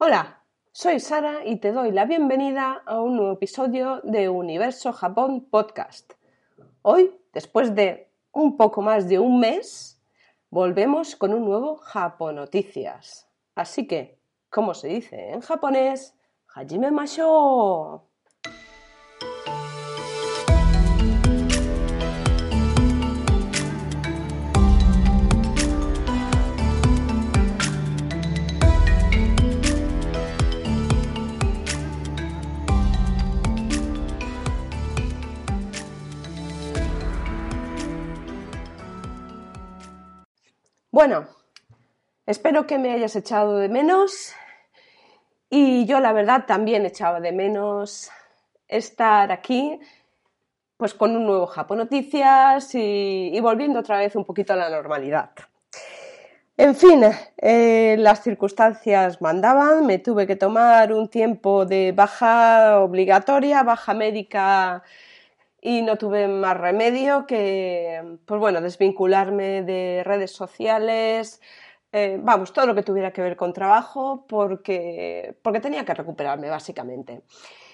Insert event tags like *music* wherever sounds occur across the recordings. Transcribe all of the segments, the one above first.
Hola, soy Sara y te doy la bienvenida a un nuevo episodio de Universo Japón Podcast. Hoy, después de un poco más de un mes, volvemos con un nuevo Japón Noticias. Así que, como se dice en japonés, Hajime Masho. Bueno, espero que me hayas echado de menos y yo la verdad también echaba de menos estar aquí pues con un nuevo Japón Noticias y, volviendo otra vez un poquito a la normalidad. En fin, eh, las circunstancias mandaban, me tuve que tomar un tiempo de baja obligatoria, baja médica y no tuve más remedio que, pues bueno, desvincularme de redes sociales, eh, vamos, todo lo que tuviera que ver con trabajo, porque, porque tenía que recuperarme básicamente.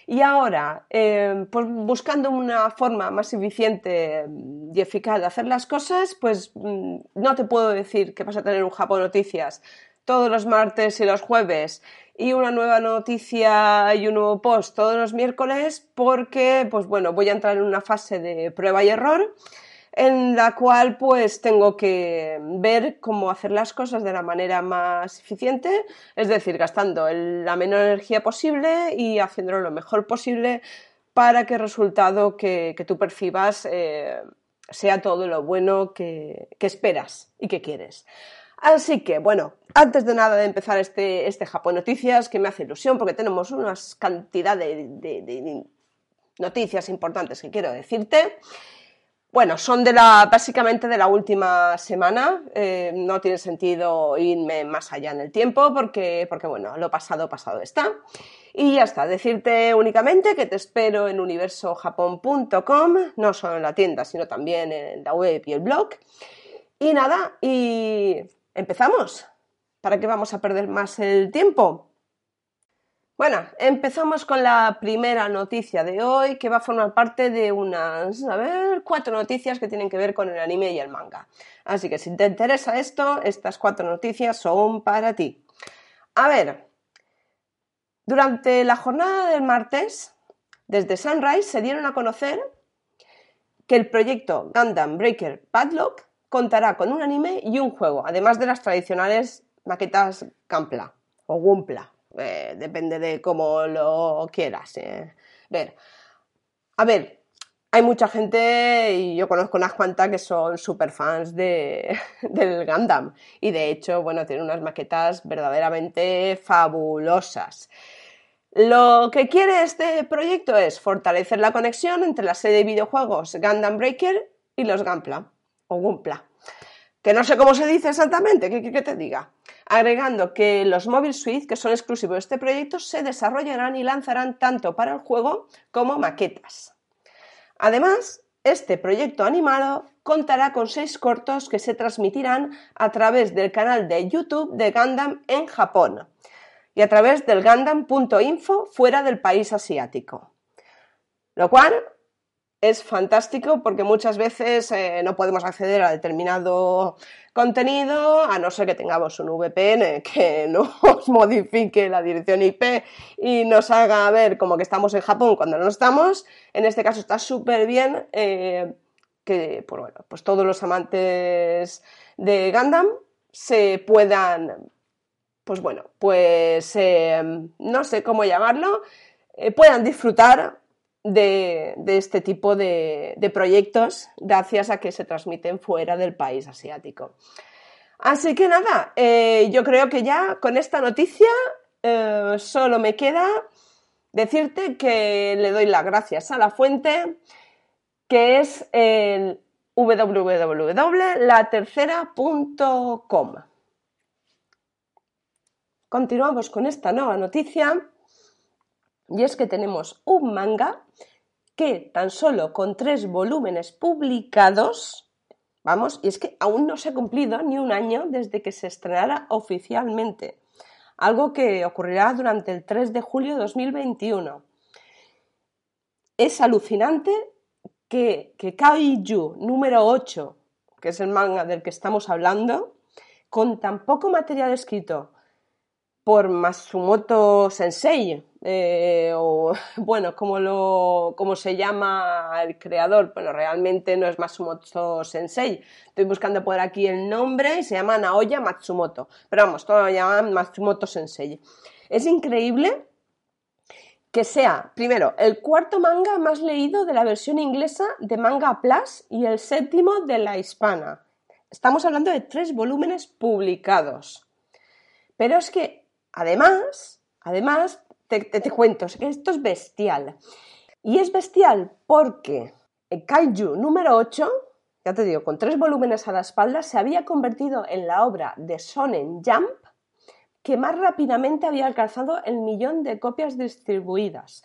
Y ahora, eh, pues buscando una forma más eficiente y eficaz de hacer las cosas, pues mm, no te puedo decir que vas a tener un Japón Noticias todos los martes y los jueves y una nueva noticia y un nuevo post todos los miércoles porque, pues bueno, voy a entrar en una fase de prueba y error en la cual pues tengo que ver cómo hacer las cosas de la manera más eficiente, es decir, gastando la menor energía posible y haciéndolo lo mejor posible para que el resultado que, tú percibas eh, sea todo lo bueno que esperas y que quieres. Así que, bueno, antes de nada de empezar este, este Japón Noticias, que me hace ilusión porque tenemos una cantidad de, noticias importantes que quiero decirte. Bueno, son de la, básicamente de la última semana. Eh, no tiene sentido irme más allá en el tiempo porque, porque, bueno, lo pasado, pasado está. Y ya está, decirte únicamente que te espero en universojapón.com, no solo en la tienda, sino también en la web y el blog. Y nada, y ¿Empezamos? ¿Para qué vamos a perder más el tiempo? Bueno, empezamos con la primera noticia de hoy, que va a formar parte de unas, a ver, cuatro noticias que tienen que ver con el anime y el manga. Así que si te interesa esto, estas cuatro noticias son para ti. A ver, durante la jornada del martes, desde Sunrise se dieron a conocer que el proyecto Gundam Breaker Padlock contará con un anime y un juego, además de las tradicionales maquetas Gampla o Gumpla, eh, depende de cómo lo quieras eh, ver. A ver, hay mucha gente, y yo conozco unas cuantas que son super fans de, *laughs* del Gundam, y de hecho, bueno, tiene unas maquetas verdaderamente fabulosas. Lo que quiere este proyecto es fortalecer la conexión entre la serie de videojuegos Gundam Breaker y los Gampla Gumpla. Que no sé cómo se dice exactamente, ¿qué, te diga? Agregando que los Mobile Suite, que son exclusivos de este proyecto, se desarrollarán y lanzarán tanto para el juego como maquetas. Además, este proyecto animado contará con seis cortos que se transmitirán a través del canal de YouTube de Gundam en Japón y a través del Gundam.info fuera del país asiático. Lo cual es fantástico porque muchas veces eh, no podemos acceder a determinado contenido a no ser que tengamos un VPN *laughs* que nos *laughs* modifique la dirección IP y nos haga ver como que estamos en Japón cuando no estamos. En este caso está súper bien eh, que pues bueno, pues todos los amantes de Gundam se puedan, pues bueno, pues eh, no sé cómo llamarlo, puedan disfrutar de, este tipo de, proyectos gracias a que se transmiten fuera del país asiático. Así que nada, eh, yo creo que ya con esta noticia eh, solo me queda decirte que le doy las gracias a la fuente, que es el www.latercera.com. Continuamos con esta nueva noticia y es que tenemos un manga que tan solo con tres volúmenes publicados, vamos, y es que aún no se ha cumplido ni un año desde que se estrenara oficialmente. algo que ocurrirá durante el 3 de julio de 2021. Es alucinante que, que Kaiju número 8, que es el manga del que estamos hablando, con tan poco material escrito por Matsumoto Sensei, eh, o *laughs* bueno, como, lo, como se llama el creador, bueno, realmente no es Matsumoto Sensei, estoy buscando por aquí el nombre y se llama Naoya Matsumoto, pero vamos, todo lo llaman Matsumoto Sensei. Es increíble que sea, primero, el cuarto manga más leído de la versión inglesa de Manga Plus y el séptimo de la hispana. Estamos hablando de tres volúmenes publicados. Pero es que, además, además, te, cuento, esto es bestial. Y es bestial porque Kaiju número 8, ya te digo, con tres volúmenes a la espalda, se había convertido en la obra de Sonen Jump que más rápidamente había alcanzado el millón de copias distribuidas.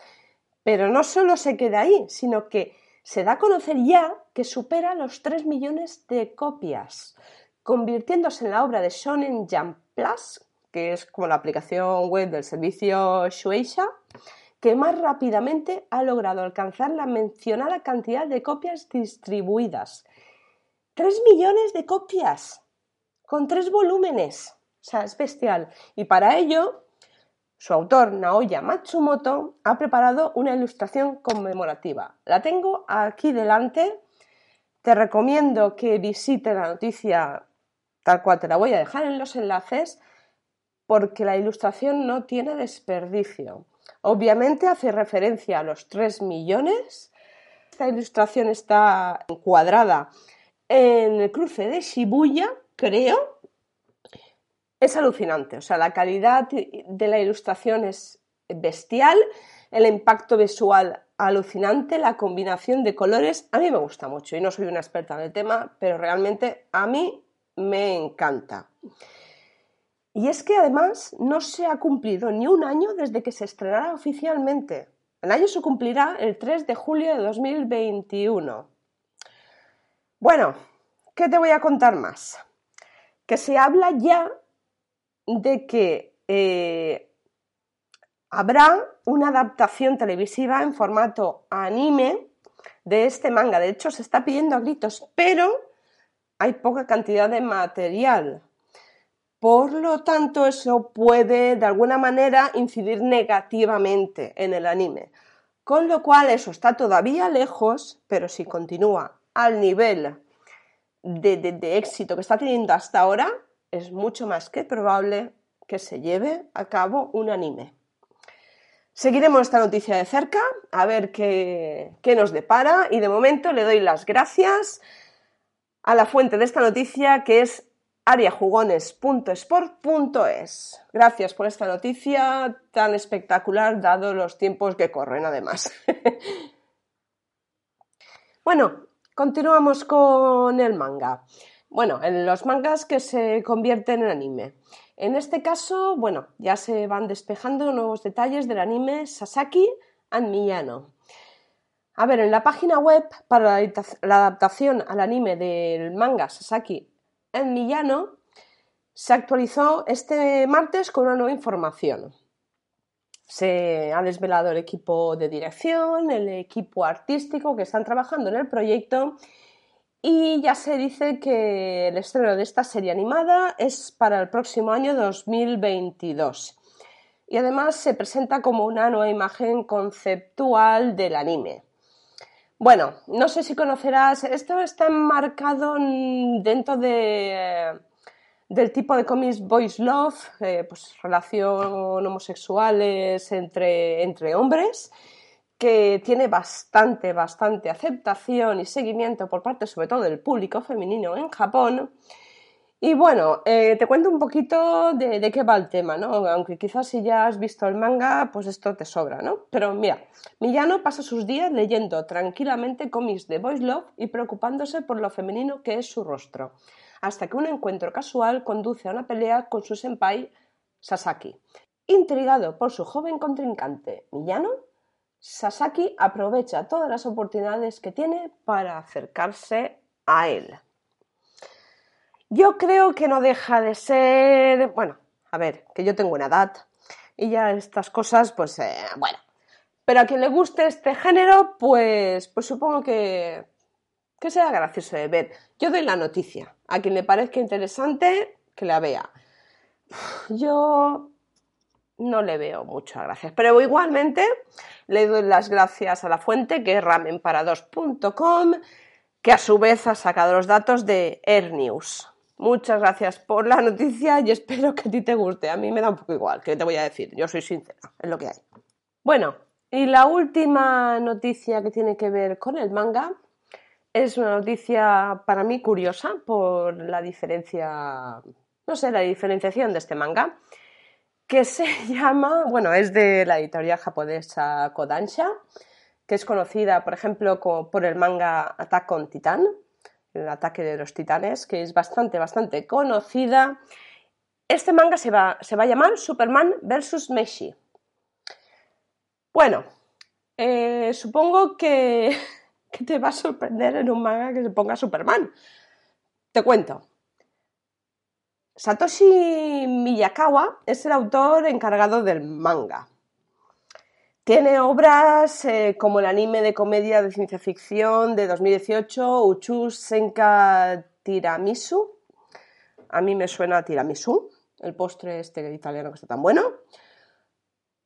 Pero no solo se queda ahí, sino que se da a conocer ya que supera los 3 millones de copias, convirtiéndose en la obra de Shonen Jump Plus que es como la aplicación web del servicio Shueisha, que más rápidamente ha logrado alcanzar la mencionada cantidad de copias distribuidas. ¡Tres millones de copias! Con tres volúmenes. O sea, es bestial. Y para ello, su autor, Naoya Matsumoto, ha preparado una ilustración conmemorativa. La tengo aquí delante. Te recomiendo que visite la noticia tal cual te la voy a dejar en los enlaces porque la ilustración no tiene desperdicio. Obviamente hace referencia a los 3 millones. Esta ilustración está encuadrada en el cruce de Shibuya, creo. Es alucinante, o sea, la calidad de la ilustración es bestial, el impacto visual alucinante, la combinación de colores, a mí me gusta mucho y no soy una experta en el tema, pero realmente a mí me encanta. Y es que además no se ha cumplido ni un año desde que se estrenara oficialmente. El año se cumplirá el 3 de julio de 2021. Bueno, ¿qué te voy a contar más? Que se habla ya de que eh, habrá una adaptación televisiva en formato anime de este manga. De hecho, se está pidiendo a gritos, pero hay poca cantidad de material. Por lo tanto, eso puede de alguna manera incidir negativamente en el anime. Con lo cual, eso está todavía lejos, pero si continúa al nivel de, éxito que está teniendo hasta ahora, es mucho más que probable que se lleve a cabo un anime. Seguiremos esta noticia de cerca, a ver qué, nos depara y de momento le doy las gracias a la fuente de esta noticia que es ariajugones.sport.es. Gracias por esta noticia tan espectacular, dado los tiempos que corren, además. *laughs* bueno, continuamos con el manga. Bueno, en los mangas que se convierten en anime. En este caso, bueno, ya se van despejando nuevos detalles del anime Sasaki and Miyano. A ver, en la página web para la adaptación al anime del manga Sasaki en Millano se actualizó este martes con una nueva información. Se ha desvelado el equipo de dirección, el equipo artístico que están trabajando en el proyecto y ya se dice que el estreno de esta serie animada es para el próximo año 2022. Y además se presenta como una nueva imagen conceptual del anime. Bueno, no sé si conocerás, esto está enmarcado dentro de, del tipo de cómics Boys Love, eh, pues relación homosexuales entre, entre hombres, que tiene bastante, bastante aceptación y seguimiento por parte sobre todo del público femenino en Japón y bueno, eh, te cuento un poquito de, qué va el tema, ¿no? Aunque quizás si ya has visto el manga, pues esto te sobra, ¿no? Pero mira, Millano pasa sus días leyendo tranquilamente cómics de Boys Love y preocupándose por lo femenino que es su rostro, hasta que un encuentro casual conduce a una pelea con su senpai Sasaki. Intrigado por su joven contrincante Millano, Sasaki aprovecha todas las oportunidades que tiene para acercarse a él. Yo creo que no deja de ser, bueno, a ver, que yo tengo una edad y ya estas cosas, pues eh, bueno. Pero a quien le guste este género, pues, pues supongo que, que sea gracioso de ver. Yo doy la noticia. A quien le parezca interesante, que la vea. Yo no le veo muchas gracias. Pero igualmente le doy las gracias a la fuente, que es ramenparados.com, que a su vez ha sacado los datos de Air. Muchas gracias por la noticia y espero que a ti te guste. A mí me da un poco igual, que te voy a decir. Yo soy sincera, es lo que hay. Bueno, y la última noticia que tiene que ver con el manga es una noticia para mí curiosa por la diferencia, no sé, la diferenciación de este manga, que se *laughs* llama, bueno, es de la editorial japonesa Kodansha, que es conocida, por ejemplo, por el manga Attack on Titan, el ataque de los titanes, que es bastante, bastante conocida. Este manga se va, se va a llamar Superman vs. Meshi. Bueno, eh, supongo que, *laughs* que te va a sorprender en un manga que se ponga Superman. Te cuento. Satoshi Miyakawa es el autor encargado del manga. Tiene obras eh, como el anime de comedia de ciencia ficción de 2018, Uchu Senka Tiramisu. A mí me suena tiramisu, el postre este italiano que está tan bueno.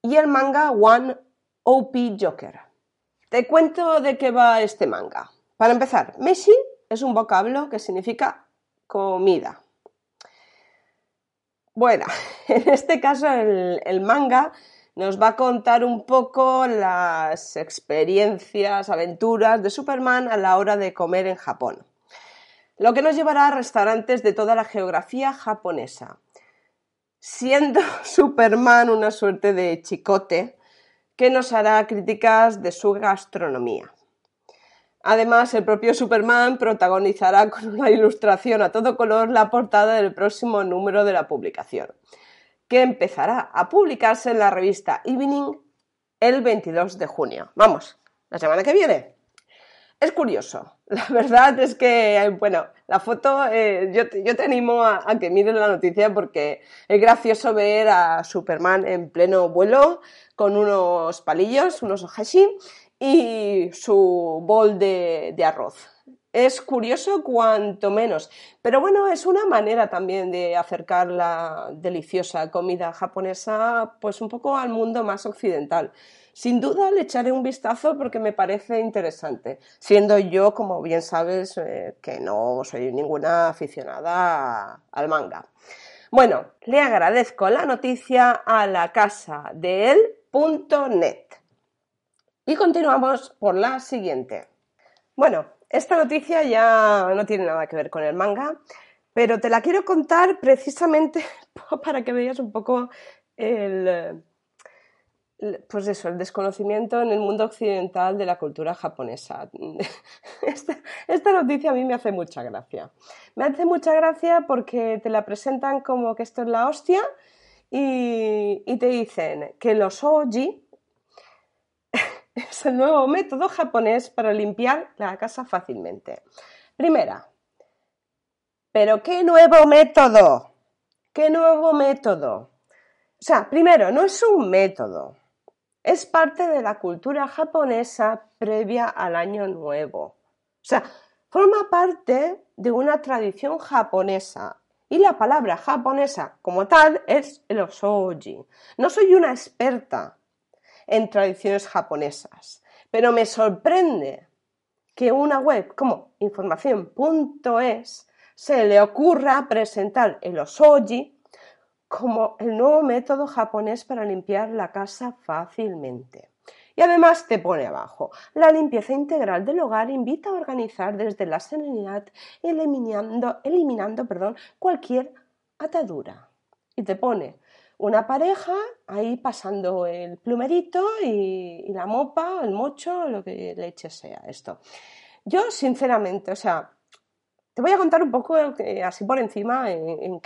Y el manga One OP Joker. Te cuento de qué va este manga. Para empezar, meshi es un vocablo que significa comida. Bueno, *laughs* en este caso el manga nos va a contar un poco las experiencias, aventuras de Superman a la hora de comer en Japón. Lo que nos llevará a restaurantes de toda la geografía japonesa. Siendo *laughs* Superman una suerte de chicote que nos hará críticas de su gastronomía. Además, el propio Superman protagonizará con una ilustración a todo color la portada del próximo número de la publicación que empezará a publicarse en la revista Evening el 22 de junio. Vamos, la semana que viene. Es curioso. *laughs* La verdad es que, bueno, la foto, eh, yo, te, animo a, que mires la noticia porque es gracioso ver a Superman en pleno vuelo con unos palillos, unos ohashi y su bol de arroz es curioso cuanto menos. Pero bueno, es una manera también de acercar la deliciosa comida japonesa pues un poco al mundo más occidental. Sin duda le echaré un vistazo porque me parece interesante, siendo yo, como bien sabes, eh, que no soy ninguna aficionada al manga. Bueno, le agradezco la noticia a la casa de él.net. Y continuamos por la siguiente. Bueno, esta noticia ya no tiene nada que ver con el manga, pero te la quiero contar precisamente *laughs* para que veas un poco el, pues eso, el desconocimiento en el mundo occidental de la cultura japonesa. *laughs* Esta, noticia a mí me hace mucha gracia. Me hace mucha gracia porque te la presentan como que esto es la hostia y, y te dicen que los oji, *laughs* es el nuevo método japonés para limpiar la casa fácilmente. Primera, ¿pero qué nuevo método? ¿Qué nuevo método? O sea, primero, no es un método, es parte de la cultura japonesa previa al año nuevo. O sea, forma parte de una tradición japonesa. Y la palabra japonesa como tal es el osoji. No soy una experta, en tradiciones japonesas. Pero me sorprende que una web como información.es se le ocurra presentar el osoji como el nuevo método japonés para limpiar la casa fácilmente. Y además te pone abajo, la limpieza integral del hogar invita a organizar desde la serenidad, eliminando, eliminando perdón, cualquier atadura. Y te pone una pareja ahí pasando el plumerito y, la mopa, el mocho, lo que leche sea esto. Yo, sinceramente, o sea, te voy a contar un poco eh, así por encima en,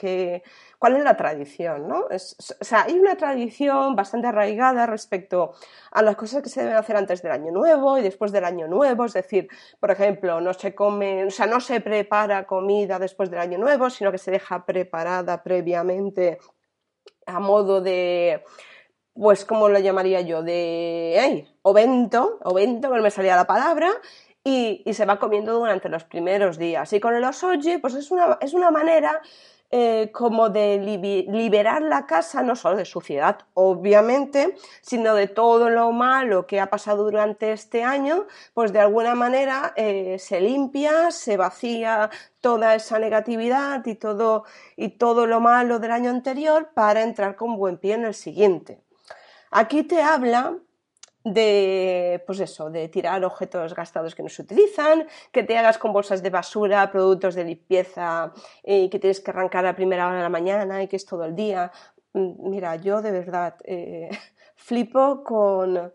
cuál es la tradición, ¿no? o sea, hay una tradición bastante arraigada respecto a las cosas que se deben hacer antes del año nuevo y después del año nuevo, es decir, por ejemplo, no se come, o sea, no se prepara comida después del año nuevo, sino que se deja preparada previamente a modo de, pues, ¿cómo lo llamaría yo? De, hey, ovento, ovento, que no me salía la palabra, y, se va comiendo durante los primeros días. Y con el osoji, pues es una, es una manera eh, como de liberar la casa, no solo de suciedad, obviamente, sino de todo lo malo que ha pasado durante este año, pues de alguna manera eh, se limpia, se vacía toda esa negatividad y todo, y todo lo malo del año anterior para entrar con buen pie en el siguiente. Aquí te habla de, pues eso, de tirar objetos gastados que no se utilizan, que te hagas con bolsas de basura, productos de limpieza y que tienes que arrancar a primera hora de la mañana y que es todo el día. Mm, mira, yo de verdad eh, *laughs* flipo con,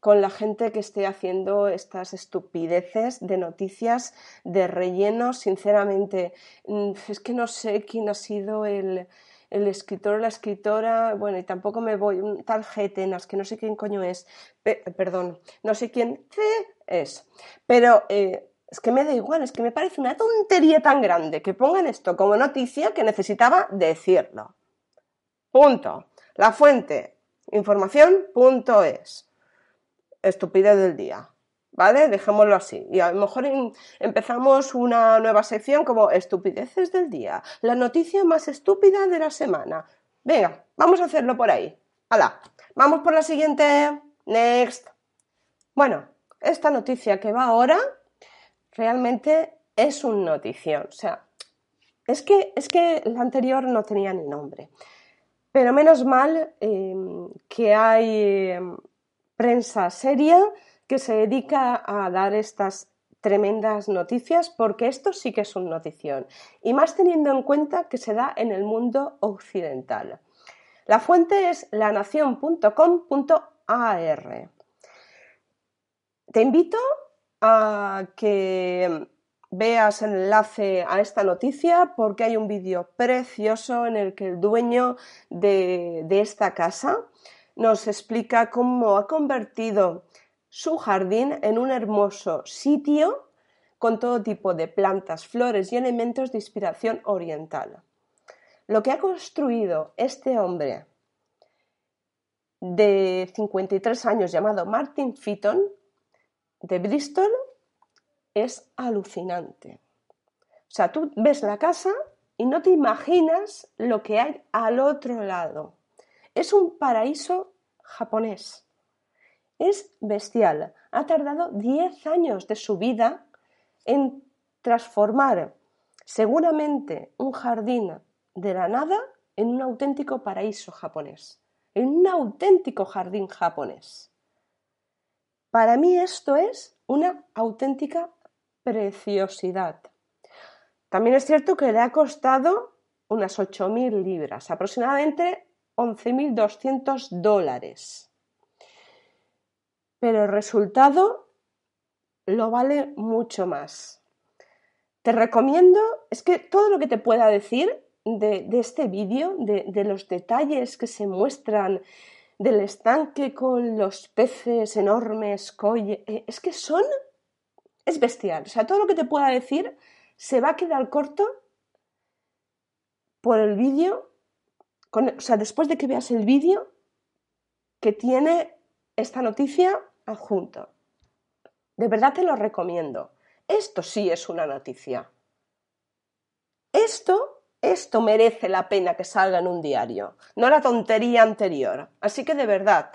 con la gente que esté haciendo estas estupideces de noticias de relleno. Sinceramente, mm, es que no sé quién ha sido el, el escritor o la escritora, bueno, y tampoco me voy, un tal Getenas, que no sé quién coño es, perdón, no sé quién es, pero eh, es que me da igual, es que me parece una tontería tan grande que pongan esto como noticia que necesitaba decirlo. Punto. La fuente, información.es. Estupidez del día. ¿Vale? Dejémoslo así. Y a lo mejor empezamos una nueva sección como estupideces del día, la noticia más estúpida de la semana. Venga, vamos a hacerlo por ahí. ¡Hala! Vamos por la siguiente. Next. Bueno, esta noticia que va ahora realmente es un notición. O sea, es que, es que la anterior no tenía ni nombre. Pero menos mal eh, que hay eh, prensa seria que se dedica a dar estas tremendas noticias porque esto sí que es una notición y más teniendo en cuenta que se da en el mundo occidental. La fuente es lanación.com.ar. Te invito a que veas el enlace a esta noticia porque hay un vídeo precioso en el que el dueño de, de esta casa nos explica cómo ha convertido su jardín en un hermoso sitio con todo tipo de plantas, flores y elementos de inspiración oriental. Lo que ha construido este hombre de 53 años llamado Martin Fitton de Bristol es alucinante. O sea, tú ves la casa y no te imaginas lo que hay al otro lado. Es un paraíso japonés. Es bestial. Ha tardado 10 años de su vida en transformar seguramente un jardín de la nada en un auténtico paraíso japonés, en un auténtico jardín japonés. Para mí esto es una auténtica preciosidad. También es cierto que le ha costado unas 8.000 libras, aproximadamente 11.200 dólares pero el resultado lo vale mucho más. Te recomiendo, es que todo lo que te pueda decir de, este vídeo, de, los detalles que se muestran del estanque con los peces enormes, eh, es que son, es bestial. O sea, todo lo que te pueda decir se va a quedar corto por el vídeo, o sea, después de que veas el vídeo que tiene esta noticia adjunto. De verdad te lo recomiendo. Esto sí es una noticia. Esto, esto merece la pena que salga en un diario, no la tontería anterior. Así que de verdad,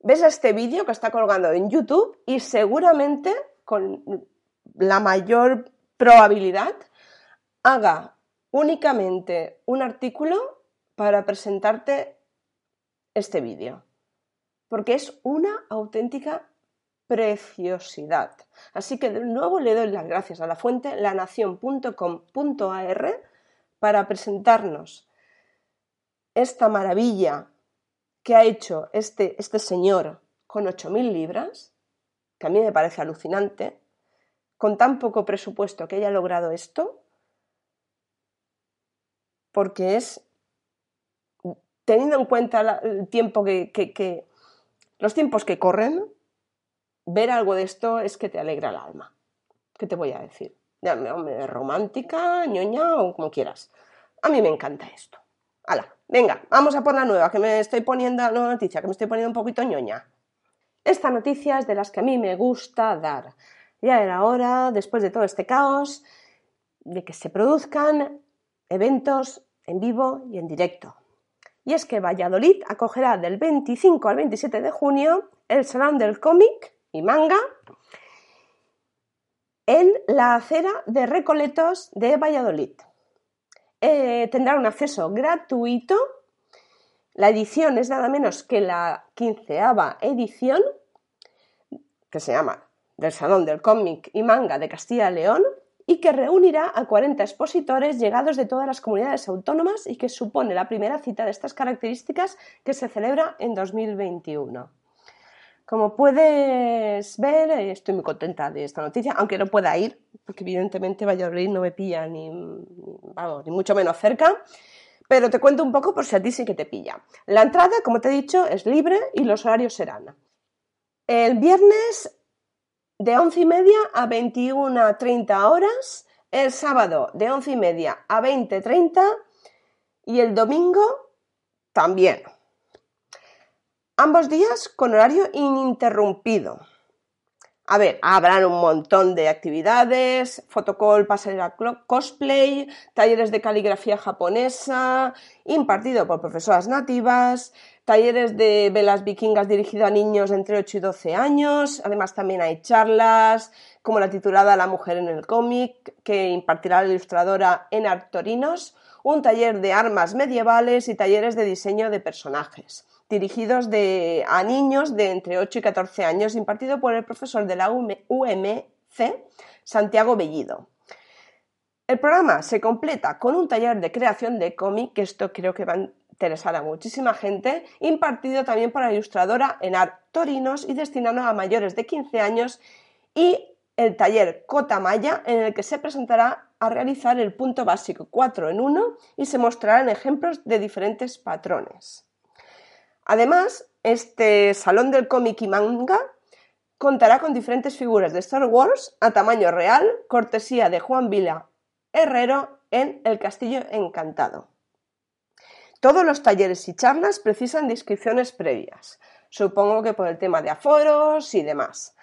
ves este vídeo que está colgando en YouTube y seguramente con la mayor probabilidad haga únicamente un artículo para presentarte este vídeo porque es una auténtica preciosidad. Así que de nuevo le doy las gracias a la fuente lanación.com.ar para presentarnos esta maravilla que ha hecho este, este señor con 8.000 libras, que a mí me parece alucinante, con tan poco presupuesto que haya logrado esto, porque es, teniendo en cuenta el tiempo que, que los tiempos que corren, ver algo de esto es que te alegra el alma. ¿Qué te voy a decir? Romántica, ñoña o como quieras. A mí me encanta esto. ¡Hala! Venga, vamos a por la nueva, que me estoy poniendo, la nueva noticia, que me estoy poniendo un poquito ñoña. Esta noticia es de las que a mí me gusta dar. Ya era hora, después de todo este caos, de que se produzcan eventos en vivo y en directo. Y es que Valladolid acogerá del 25 al 27 de junio el Salón del Cómic y Manga en la acera de Recoletos de Valladolid. Eh, tendrá un acceso gratuito. La edición es nada menos que la quinceava edición, que se llama del Salón del Cómic y Manga de Castilla y León, y que reunirá a 40 expositores llegados de todas las comunidades autónomas y que supone la primera cita de estas características que se celebra en 2021. Como puedes ver, estoy muy contenta de esta noticia, aunque no pueda ir, porque evidentemente Valladolid no me pilla ni, ni mucho menos cerca, pero te cuento un poco por si a ti sí que te pilla. La entrada, como te he dicho, es libre y los horarios serán el viernes de once y media a 21.30 horas, el sábado de once y media a 20.30 y el domingo también. Ambos días con horario ininterrumpido. A ver, habrán un montón de actividades, fotocall, pasarela cosplay, talleres de caligrafía japonesa, impartido por profesoras nativas, talleres de velas vikingas dirigido a niños entre 8 y 12 años. Además, también hay charlas, como la titulada La mujer en el cómic, que impartirá la ilustradora en Artorinos, un taller de armas medievales y talleres de diseño de personajes dirigidos a niños de entre 8 y 14 años, impartido por el profesor de la UMC, Santiago Bellido. El programa se completa con un taller de creación de cómic, que esto creo que va a interesar a muchísima gente, impartido también por la ilustradora Enar Torinos y destinado a mayores de 15 años, y el taller Cota Maya, en el que se presentará a realizar el punto básico 4 en 1 y se mostrarán ejemplos de diferentes patrones. Además, este Salón del Cómic y Manga contará con diferentes figuras de Star Wars a tamaño real, cortesía de Juan Vila Herrero en El Castillo Encantado. Todos los talleres y charlas precisan de inscripciones previas, supongo que por el tema de aforos y demás.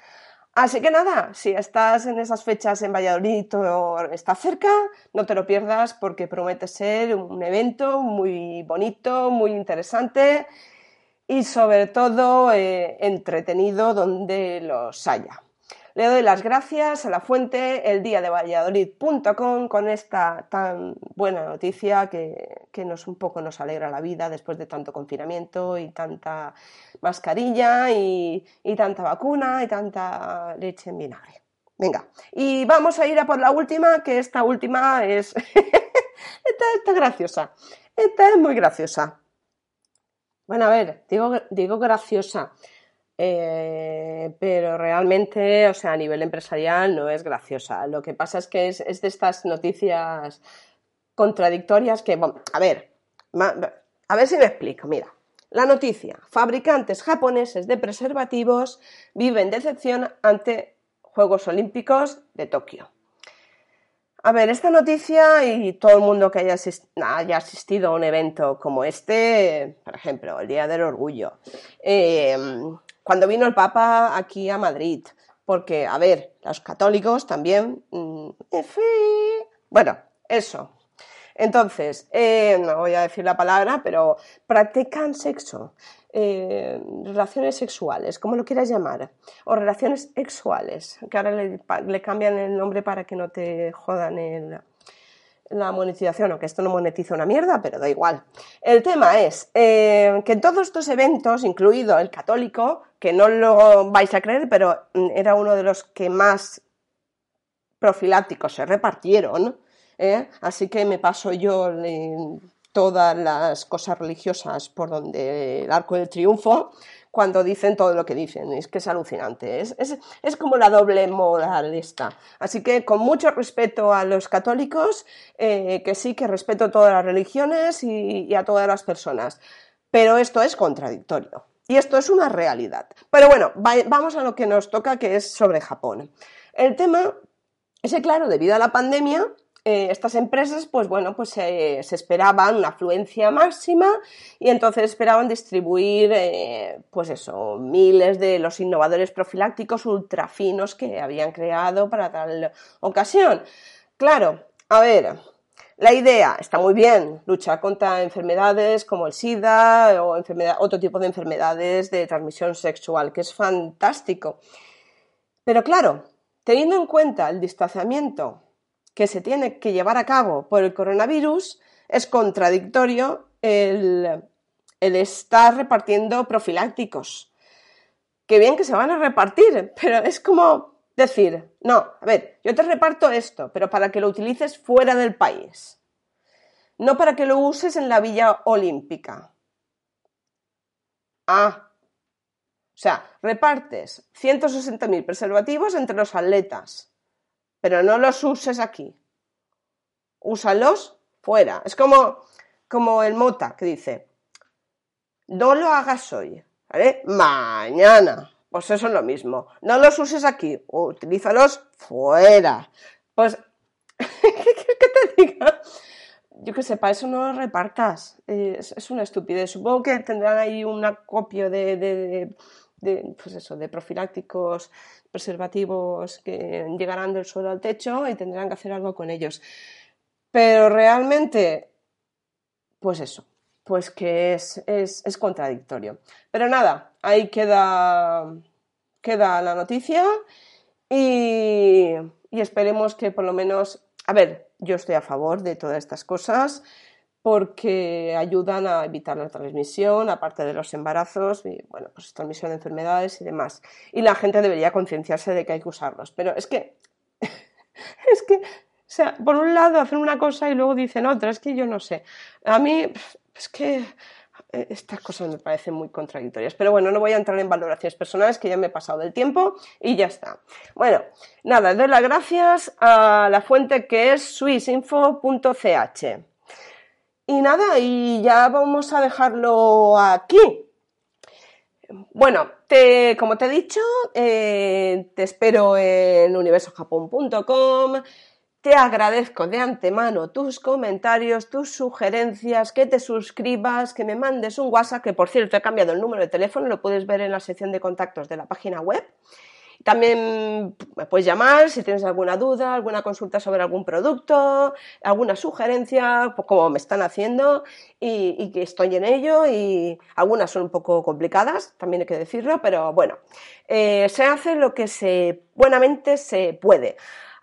Así que nada, si estás en esas fechas en Valladolid o está cerca, no te lo pierdas porque promete ser un evento muy bonito, muy interesante y sobre todo eh, entretenido donde los haya. Le doy las gracias a la fuente el día de Valladolid.com con esta tan buena noticia que, nos un poco nos alegra la vida después de tanto confinamiento y tanta mascarilla y, tanta vacuna y tanta leche en vinagre. Venga, y vamos a ir a por la última, que esta última es... *laughs* esta está graciosa. Esta es muy graciosa. Bueno, a ver, digo, digo graciosa, eh, pero realmente, o sea, a nivel empresarial no es graciosa. Lo que pasa es que es, de estas noticias contradictorias que, a ver, a ver si me explico. Mira, la noticia, fabricantes japoneses de preservativos viven decepción ante Juegos Olímpicos de Tokio. A ver, esta noticia y todo el mundo que haya, asistido a un evento como este, por ejemplo, el Día del Orgullo, eh, cuando vino el Papa aquí a Madrid, porque, a ver, los católicos también, mm, bueno, eso. Entonces, eh, no voy a decir la palabra, pero practican sexo. Eh, relaciones sexuales, como lo quieras llamar, o relaciones sexuales, que ahora le, cambian el nombre para que no te jodan en la monetización, aunque esto no monetiza una mierda, pero da igual. El tema es eh, que en todos estos eventos, incluido el católico, que no lo vais a creer, pero mm, era uno de los que más profilácticos se repartieron, ¿eh? así que me paso yo todas las cosas religiosas por donde el arco del triunfo cuando dicen todo lo que dicen. Es que es alucinante. Es, es, como la doble moral esta. Así que con mucho respeto a los católicos, eh, que sí que respeto todas las religiones y, a todas las personas. Pero esto es contradictorio. Y esto es una realidad. Pero bueno, vamos a lo que nos toca, que es sobre Japón. El tema es que, claro, debido a la pandemia, eh, estas empresas, pues bueno, pues se esperaban una afluencia máxima y entonces esperaban distribuir, eh, pues eso, miles de los innovadores profilácticos ultrafinos que habían creado para tal ocasión. Claro, a ver, la idea está muy bien, luchar contra enfermedades como el SIDA o otro tipo de enfermedades de transmisión sexual, que es fantástico. Pero claro, teniendo en cuenta el distanciamiento que se tiene que llevar a cabo por el coronavirus, es contradictorio el, estar repartiendo profilácticos. Qué bien que se van a repartir, pero es como decir, no, a ver, yo te reparto esto, pero para que lo utilices fuera del país, no para que lo uses en la Villa Olímpica. Ah, o sea, repartes 160.000 preservativos entre los atletas pero no los uses aquí. Úsalos fuera. Es como, como el mota que dice, no lo hagas hoy, ¿vale? Mañana. Pues eso es lo mismo. No los uses aquí, utilízalos fuera. Pues, *laughs* ¿qué te diga? Yo que sé, para eso no los repartas. Es, una estupidez. Supongo que tendrán ahí un acopio de de, pues eso, de profilácticos preservativos que llegarán del suelo al techo y tendrán que hacer algo con ellos. Pero realmente, pues eso, pues que es, es, contradictorio. Pero nada, ahí queda, queda la noticia y, esperemos que por lo menos, a ver, yo estoy a favor de todas estas cosas porque ayudan a evitar la transmisión, aparte de los embarazos, y bueno, pues transmisión de enfermedades y demás. Y la gente debería concienciarse de que hay que usarlos. Pero es que, *laughs* es que, o sea, por un lado hacen una cosa y luego dicen otra, es que yo no sé. A mí, es que estas cosas me parecen muy contradictorias. Pero bueno, no voy a entrar en valoraciones personales, que ya me he pasado del tiempo y ya está. Bueno, nada, doy las gracias a la fuente que es swissinfo.ch. Y nada, y ya vamos a dejarlo aquí. Bueno, como te he dicho, eh, te espero en universojapón.com. Te agradezco de antemano tus comentarios, tus sugerencias, que te suscribas, que me mandes un WhatsApp, que por cierto he cambiado el número de teléfono, lo puedes ver en la sección de contactos de la página web. También me puedes llamar si tienes alguna duda, alguna consulta sobre algún producto, alguna sugerencia, pues como me están haciendo y, que estoy en ello y algunas son un poco complicadas, también hay que decirlo, pero bueno, eh, se hace lo que se buenamente se puede.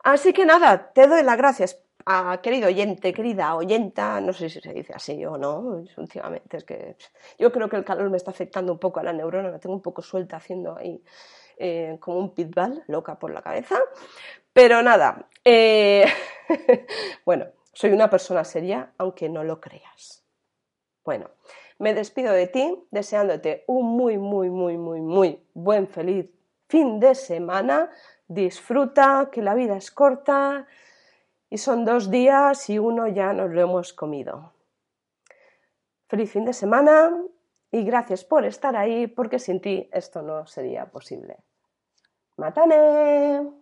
Así que nada, te doy las gracias a querido oyente, querida oyenta, no sé si se dice así o no, últimamente es que yo creo que el calor me está afectando un poco a la neurona, me tengo un poco suelta haciendo ahí eh, como un pitbull, loca por la cabeza. Pero nada, eh, *laughs* bueno, soy una persona seria, aunque no lo creas. Bueno, me despido de ti deseándote un muy, muy, muy, muy, muy buen, feliz fin de semana, disfruta, que la vida es corta y son dos días y uno ya nos lo hemos comido. Feliz fin de semana y gracias por estar ahí porque sin ti esto no sería posible. ¡Matane!